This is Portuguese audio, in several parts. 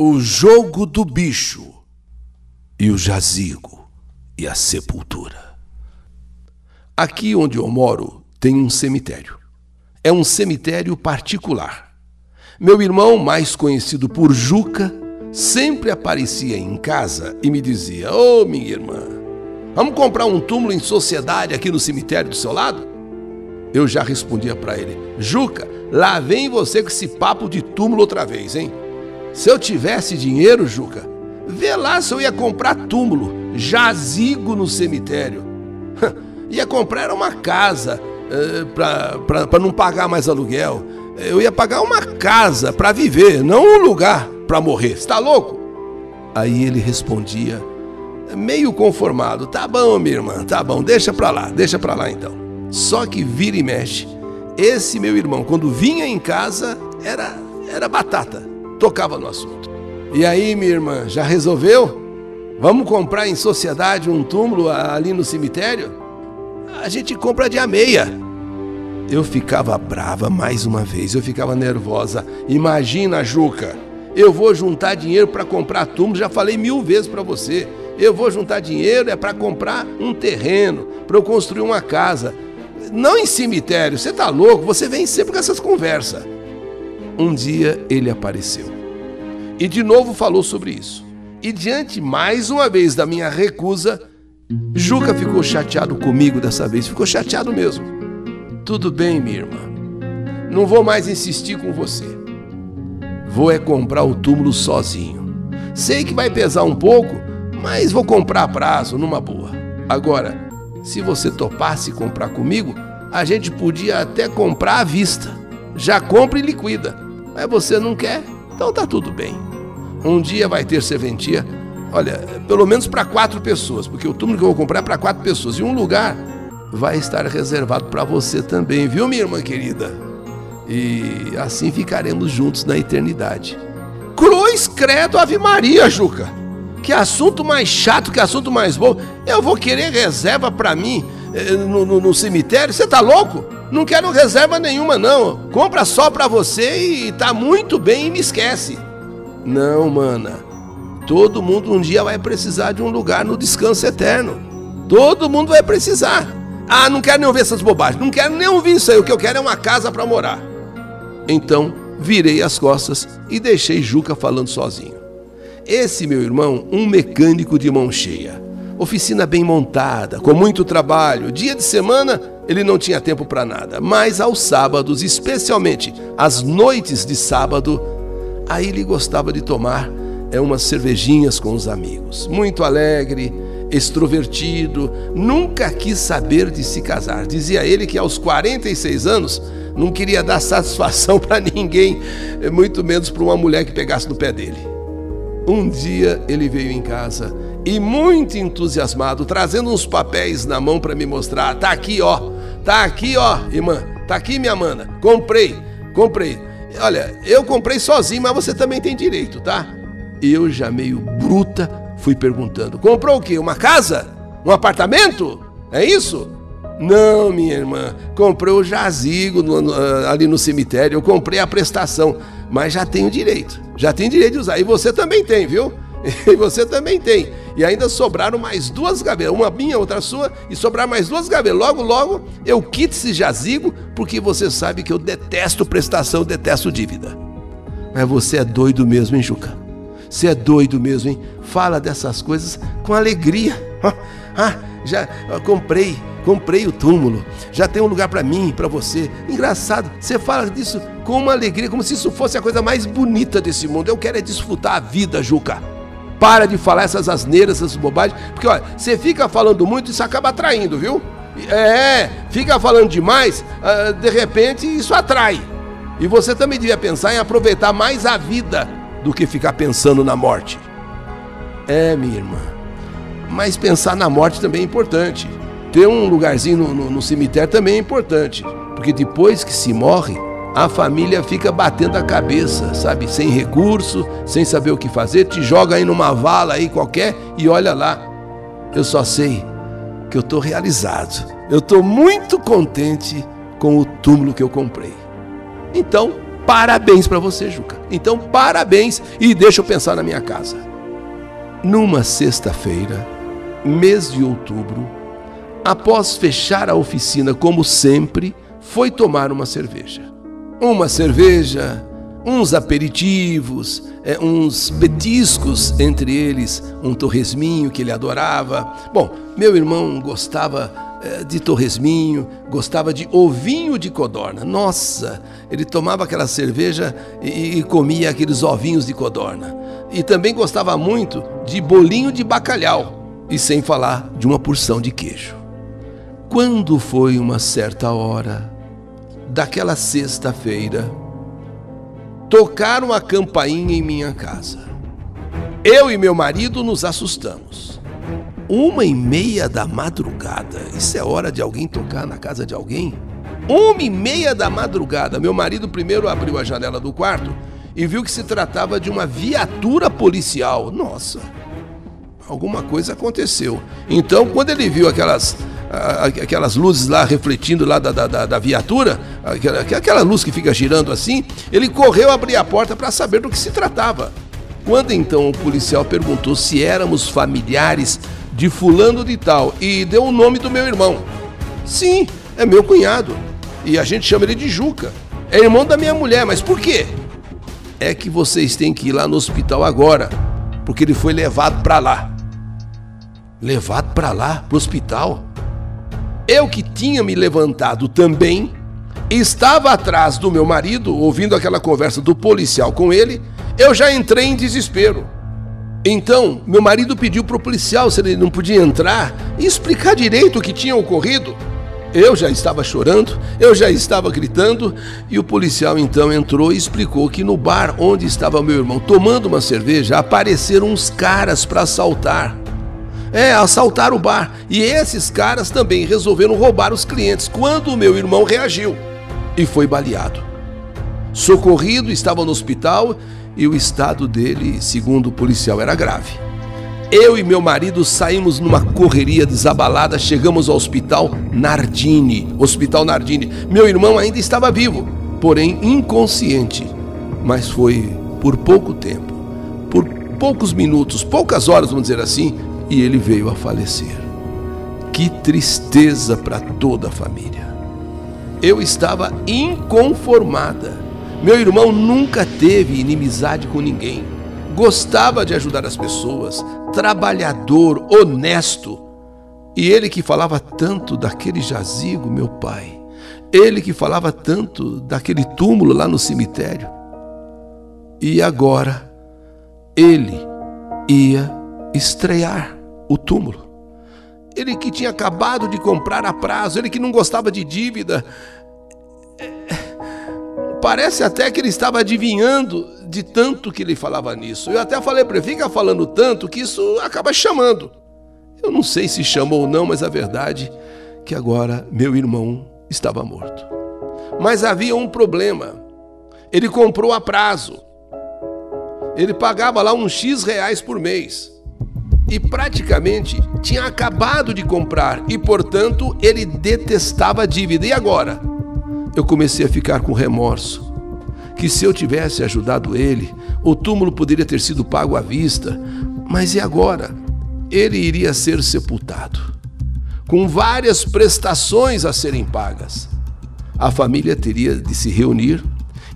O jogo do bicho e o jazigo e a sepultura. Aqui onde eu moro tem um cemitério. É um cemitério particular. Meu irmão, mais conhecido por Juca, sempre aparecia em casa e me dizia: Ô oh, minha irmã, vamos comprar um túmulo em sociedade aqui no cemitério do seu lado? Eu já respondia para ele: Juca, lá vem você com esse papo de túmulo outra vez, hein? Se eu tivesse dinheiro, Juca, vê lá se eu ia comprar túmulo, jazigo no cemitério. ia comprar uma casa uh, eh, para não pagar mais aluguel. Eu ia pagar uma casa para viver, não um lugar para morrer. Está louco? Aí ele respondia, meio conformado: Tá bom, minha irmã, tá bom, deixa para lá, deixa para lá então. Só que vira e mexe. Esse meu irmão, quando vinha em casa, era, era batata tocava no assunto. E aí, minha irmã, já resolveu? Vamos comprar em sociedade um túmulo ali no cemitério? A gente compra de meia. Eu ficava brava mais uma vez, eu ficava nervosa. Imagina, Juca, eu vou juntar dinheiro para comprar túmulo, já falei mil vezes para você. Eu vou juntar dinheiro é para comprar um terreno, para eu construir uma casa. Não em cemitério, você tá louco? Você vem sempre com essas conversas. Um dia ele apareceu e de novo falou sobre isso. E diante mais uma vez da minha recusa, Juca ficou chateado comigo dessa vez, ficou chateado mesmo. Tudo bem, minha irmã. Não vou mais insistir com você. Vou é comprar o túmulo sozinho. Sei que vai pesar um pouco, mas vou comprar a prazo, numa boa. Agora, se você topasse comprar comigo, a gente podia até comprar à vista. Já compra e liquida. Mas você não quer, então tá tudo bem. Um dia vai ter serventia, olha, pelo menos para quatro pessoas, porque o túmulo que eu vou comprar é para quatro pessoas. E um lugar vai estar reservado para você também, viu, minha irmã querida? E assim ficaremos juntos na eternidade. Cruz, credo, Ave Maria, Juca. Que assunto mais chato, que assunto mais bom. Eu vou querer reserva para mim no, no, no cemitério? Você tá louco? Não quero reserva nenhuma, não. Compra só pra você e tá muito bem e me esquece. Não, mana. Todo mundo um dia vai precisar de um lugar no descanso eterno. Todo mundo vai precisar. Ah, não quero nem ouvir essas bobagens. Não quero nem ouvir isso aí. O que eu quero é uma casa para morar. Então, virei as costas e deixei Juca falando sozinho. Esse meu irmão, um mecânico de mão cheia. Oficina bem montada, com muito trabalho. Dia de semana, ele não tinha tempo para nada, mas aos sábados, especialmente às noites de sábado, aí ele gostava de tomar é umas cervejinhas com os amigos. Muito alegre, extrovertido, nunca quis saber de se casar. Dizia ele que aos 46 anos não queria dar satisfação para ninguém, muito menos para uma mulher que pegasse no pé dele. Um dia ele veio em casa e muito entusiasmado, trazendo uns papéis na mão para me mostrar. Tá aqui, ó. Tá aqui, ó, irmã. Tá aqui, minha mana. Comprei, comprei. Olha, eu comprei sozinho, mas você também tem direito, tá? Eu já meio bruta fui perguntando: comprou o quê? Uma casa? Um apartamento? É isso? Não, minha irmã, comprei o jazigo no, ah, ali no cemitério, eu comprei a prestação, mas já tenho direito, já tenho direito de usar. E você também tem, viu? E você também tem. E ainda sobraram mais duas gavetas, uma minha, outra sua, e sobrar mais duas gavetas. Logo, logo, eu quito esse jazigo, porque você sabe que eu detesto prestação, detesto dívida. Mas você é doido mesmo, hein, Juca? Você é doido mesmo, hein? Fala dessas coisas com alegria. Ah, já comprei, comprei o túmulo. Já tem um lugar para mim, para você. Engraçado, você fala disso com uma alegria, como se isso fosse a coisa mais bonita desse mundo. Eu quero é desfrutar a vida, Juca. Para de falar essas asneiras, essas bobagens, porque olha, você fica falando muito, isso acaba atraindo, viu? É, fica falando demais, uh, de repente isso atrai. E você também devia pensar em aproveitar mais a vida do que ficar pensando na morte. É, minha irmã. Mas pensar na morte também é importante. Ter um lugarzinho no, no, no cemitério também é importante. Porque depois que se morre, a família fica batendo a cabeça, sabe? Sem recurso, sem saber o que fazer, te joga aí numa vala aí qualquer e olha lá. Eu só sei que eu estou realizado. Eu estou muito contente com o túmulo que eu comprei. Então, Parabéns para você, Juca. Então, parabéns e deixa eu pensar na minha casa. Numa sexta-feira, mês de outubro, após fechar a oficina como sempre, foi tomar uma cerveja. Uma cerveja, uns aperitivos, é, uns petiscos, entre eles um torresminho que ele adorava. Bom, meu irmão gostava é, de torresminho, gostava de ovinho de codorna. Nossa, ele tomava aquela cerveja e, e comia aqueles ovinhos de codorna. E também gostava muito de bolinho de bacalhau, e sem falar de uma porção de queijo. Quando foi uma certa hora daquela sexta-feira, tocaram a campainha em minha casa. Eu e meu marido nos assustamos. Uma e meia da madrugada. Isso é hora de alguém tocar na casa de alguém? Uma e meia da madrugada. Meu marido primeiro abriu a janela do quarto e viu que se tratava de uma viatura policial. Nossa, alguma coisa aconteceu. Então, quando ele viu aquelas aquelas luzes lá refletindo lá da, da, da viatura, aquela, luz que fica girando assim, ele correu abrir a porta para saber do que se tratava. Quando então o policial perguntou se éramos familiares de fulano de tal e deu o nome do meu irmão. Sim, é meu cunhado. E a gente chama ele de Juca. É irmão da minha mulher, mas por quê? É que vocês têm que ir lá no hospital agora, porque ele foi levado para lá. Levado para lá, pro hospital? Eu que tinha me levantado também, estava atrás do meu marido, ouvindo aquela conversa do policial com ele, eu já entrei em desespero. Então, meu marido pediu para o policial se ele não podia entrar e explicar direito o que tinha ocorrido. Eu já estava chorando, eu já estava gritando, e o policial então entrou e explicou que no bar onde estava meu irmão tomando uma cerveja apareceram uns caras para assaltar. É, assaltar o bar. E esses caras também resolveram roubar os clientes quando o meu irmão reagiu e foi baleado. Socorrido, estava no hospital e o estado dele, segundo o policial, era grave. Eu e meu marido saímos numa correria desabalada, chegamos ao hospital Nardini. Hospital Nardini. Meu irmão ainda estava vivo, porém inconsciente. Mas foi por pouco tempo, por poucos minutos, poucas horas, vamos dizer assim, e ele veio a falecer. Que tristeza para toda a família. Eu estava inconformada. Meu irmão nunca teve inimizade com ninguém. Gostava de ajudar as pessoas, trabalhador, honesto. E ele que falava tanto daquele jazigo, meu pai. Ele que falava tanto daquele túmulo lá no cemitério. E agora, ele ia estrear o túmulo. Ele que tinha acabado de comprar a prazo, ele que não gostava de dívida. Parece até que ele estava adivinhando de tanto que ele falava nisso. Eu até falei para ele, fica falando tanto que isso acaba chamando. Eu não sei se chamou ou não, mas a verdade é que agora meu irmão estava morto. Mas havia um problema. Ele comprou a prazo. Ele pagava lá uns X reais por mês e praticamente tinha acabado de comprar e, portanto, ele detestava a dívida. E agora? Eu comecei a ficar com remorso. Que se eu tivesse ajudado ele, o túmulo poderia ter sido pago à vista. Mas e agora? Ele iria ser sepultado, com várias prestações a serem pagas. A família teria de se reunir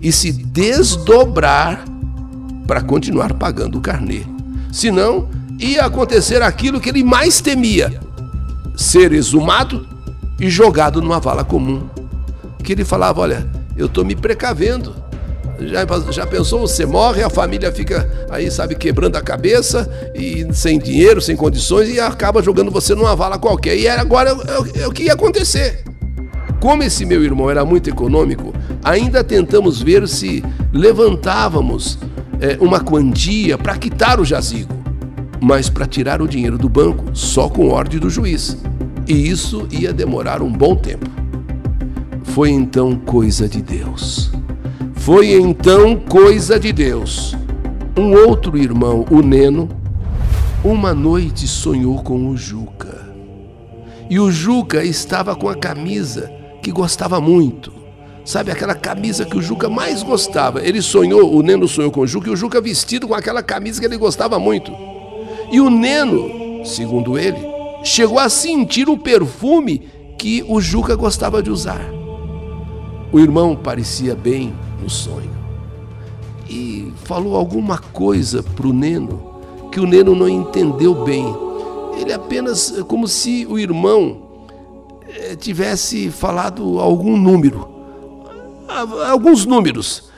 e se desdobrar para continuar pagando o carnê. Senão, ia acontecer aquilo que ele mais temia: ser exumado e jogado numa vala comum. Que ele falava: Olha, eu estou me precavendo. Já, já pensou? Você morre, a família fica aí, sabe, quebrando a cabeça e sem dinheiro, sem condições e acaba jogando você numa vala qualquer. E agora é, é, é o que ia acontecer. Como esse meu irmão era muito econômico, ainda tentamos ver se levantávamos é, uma quantia para quitar o jazigo mas para tirar o dinheiro do banco só com ordem do juiz. E isso ia demorar um bom tempo. Foi então coisa de Deus. Foi então coisa de Deus. Um outro irmão, o Neno, uma noite sonhou com o Juca. E o Juca estava com a camisa que gostava muito, Sabe, aquela camisa que o Juca mais gostava. Ele sonhou, o Neno sonhou com o Juca, e o Juca vestido com aquela camisa que ele gostava muito. E o Neno, segundo ele, chegou a sentir o perfume que o Juca gostava de usar. O irmão parecia bem no sonho e falou alguma coisa para o Neno que o Neno não entendeu bem. Ele apenas, como se o irmão eh, tivesse falado algum número, alguns números.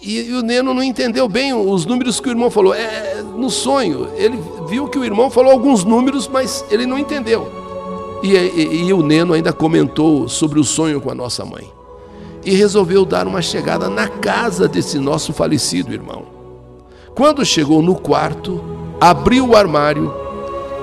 E, e, o Neno não entendeu bem os números que o irmão falou. É, no sonho, ele viu que o irmão falou alguns números, mas ele não entendeu. E, e, e o Neno ainda comentou sobre o sonho com a nossa mãe. E resolveu dar uma chegada na casa desse nosso falecido irmão. Quando chegou no quarto, abriu o armário,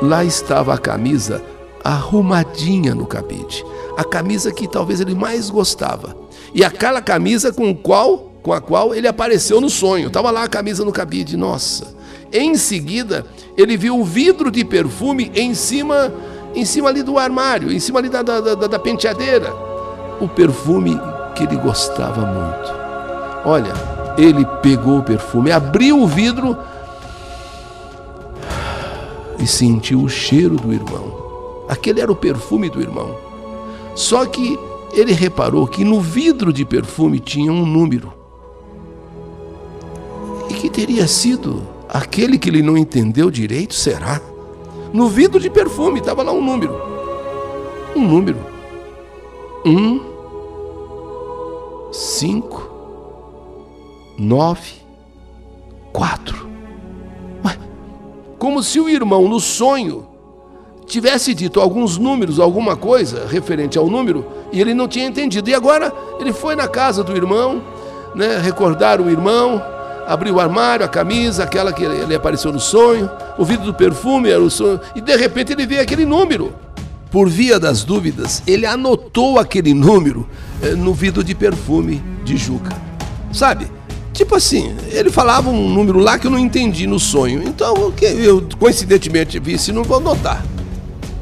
lá estava a camisa arrumadinha no cabide. A camisa que talvez ele mais gostava. E aquela camisa com qual com a qual ele apareceu no sonho. Estava lá a camisa no cabide, nossa. Em seguida, ele viu o vidro de perfume em cima, em cima ali do armário, em cima ali da, da, da, da penteadeira. O perfume que ele gostava muito. Olha, ele pegou o perfume, abriu o vidro e sentiu o cheiro do irmão. Aquele era o perfume do irmão. Só que ele reparou que no vidro de perfume tinha um número que teria sido aquele que ele não entendeu direito, será? No vidro de perfume estava lá um número. Um número. Um, cinco, nove, quatro. Ué, como se o irmão no sonho tivesse dito alguns números, alguma coisa referente ao número, e ele não tinha entendido. E agora ele foi na casa do irmão, né, recordar o irmão, abriu o armário, a camisa, aquela que ele apareceu no sonho, o vidro do perfume era o sonho, e de repente ele vê aquele número. Por via das dúvidas, ele anotou aquele número eh, no vidro de perfume de Juca. Sabe? Tipo assim, ele falava um número lá que eu não entendi no sonho. Então, que eu coincidentemente vi, se não vou anotar.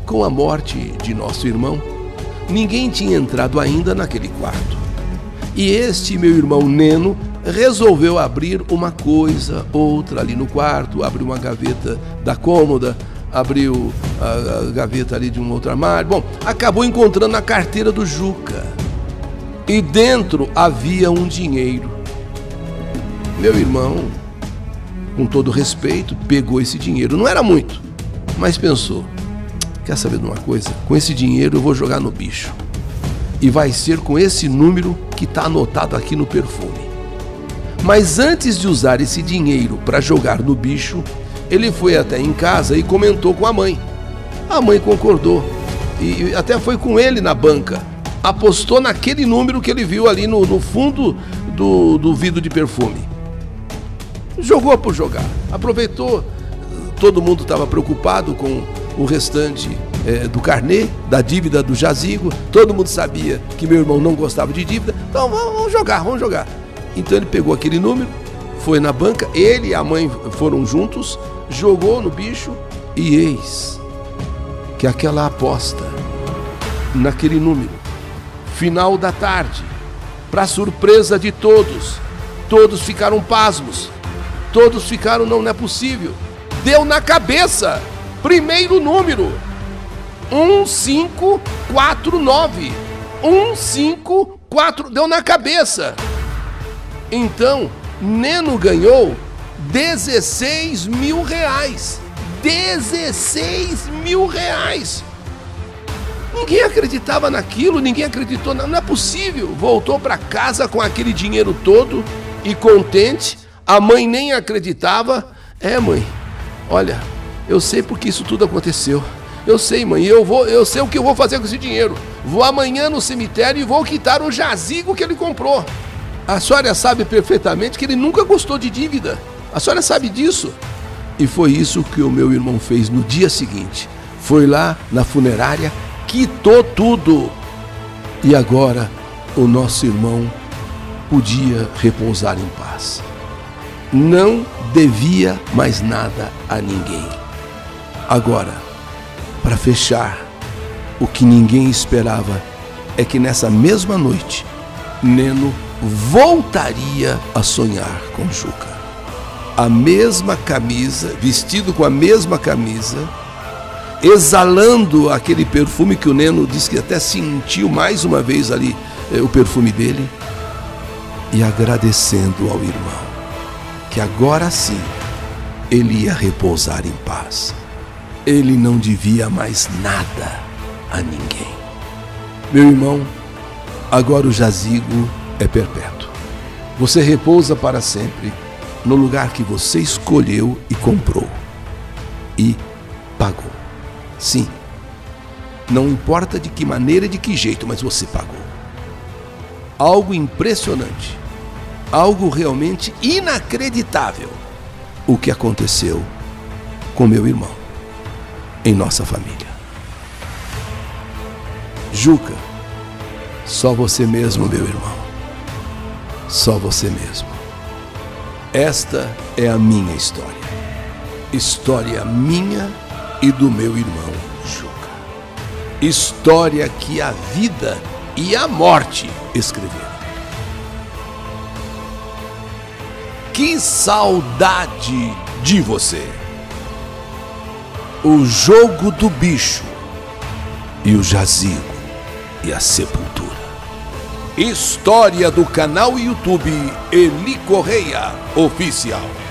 Com a morte de nosso irmão, ninguém tinha entrado ainda naquele quarto. E este meu irmão Neno resolveu abrir uma coisa, outra ali no quarto, abriu uma gaveta da cômoda, abriu a, a gaveta ali de um outro armário. Bom, acabou encontrando a carteira do Juca. E dentro havia um dinheiro. Meu irmão, com todo respeito, pegou esse dinheiro. Não era muito, mas pensou: quer saber de uma coisa? Com esse dinheiro eu vou jogar no bicho. E vai ser com esse número que está anotado aqui no perfume. Mas antes de usar esse dinheiro para jogar no bicho, ele foi até em casa e comentou com a mãe. A mãe concordou e até foi com ele na banca. Apostou naquele número que ele viu ali no, no fundo do, do vidro de perfume. Jogou por jogar. Aproveitou. Todo mundo estava preocupado com o restante é, do carnê, da dívida do jazigo. Todo mundo sabia que meu irmão não gostava de dívida. Então vamos jogar, vamos jogar. Então ele pegou aquele número, foi na banca, ele e a mãe foram juntos, jogou no bicho e eis que aquela aposta naquele número, final da tarde, para surpresa de todos, todos ficaram pasmos, todos ficaram, não, não é possível, deu na cabeça, primeiro número, 1549, 154, deu na cabeça. Então, Neno ganhou 16 mil reais. 16 mil reais. Ninguém acreditava naquilo, ninguém acreditou, não é possível. Voltou para casa com aquele dinheiro todo e contente. A mãe nem acreditava. É, mãe, olha, eu sei porque isso tudo aconteceu. Eu sei, mãe, eu vou, eu sei o que eu vou fazer com esse dinheiro. Vou amanhã no cemitério e vou quitar o jazigo que ele comprou. A senhora sabe perfeitamente que ele nunca gostou de dívida. A senhora sabe disso. E foi isso que o meu irmão fez no dia seguinte. Foi lá na funerária, quitou tudo. E agora o nosso irmão podia repousar em paz. Não devia mais nada a ninguém. Agora, para fechar, o que ninguém esperava é que nessa mesma noite Neno voltaria a sonhar com Juca. A mesma camisa, vestido com a mesma camisa, exalando aquele perfume que o Neno disse que até sentiu mais uma vez ali eh, o perfume dele, e agradecendo ao irmão, que agora sim ele ia repousar em paz. Ele não devia mais nada a ninguém. Meu irmão, agora o jazigo é perpétuo. Você repousa para sempre no lugar que você escolheu e comprou. E pagou. Sim. Não importa de que maneira e de que jeito, mas você pagou. Algo impressionante. Algo realmente inacreditável. O que aconteceu com meu irmão em nossa família. Juca, só você mesmo, meu irmão. Só você mesmo. Esta é a minha história. História minha e do meu irmão Juca. História que a vida e a morte escreveram. Que saudade de você! O jogo do bicho e o jazigo e a sepultura. História do canal YouTube Eli Correia Oficial.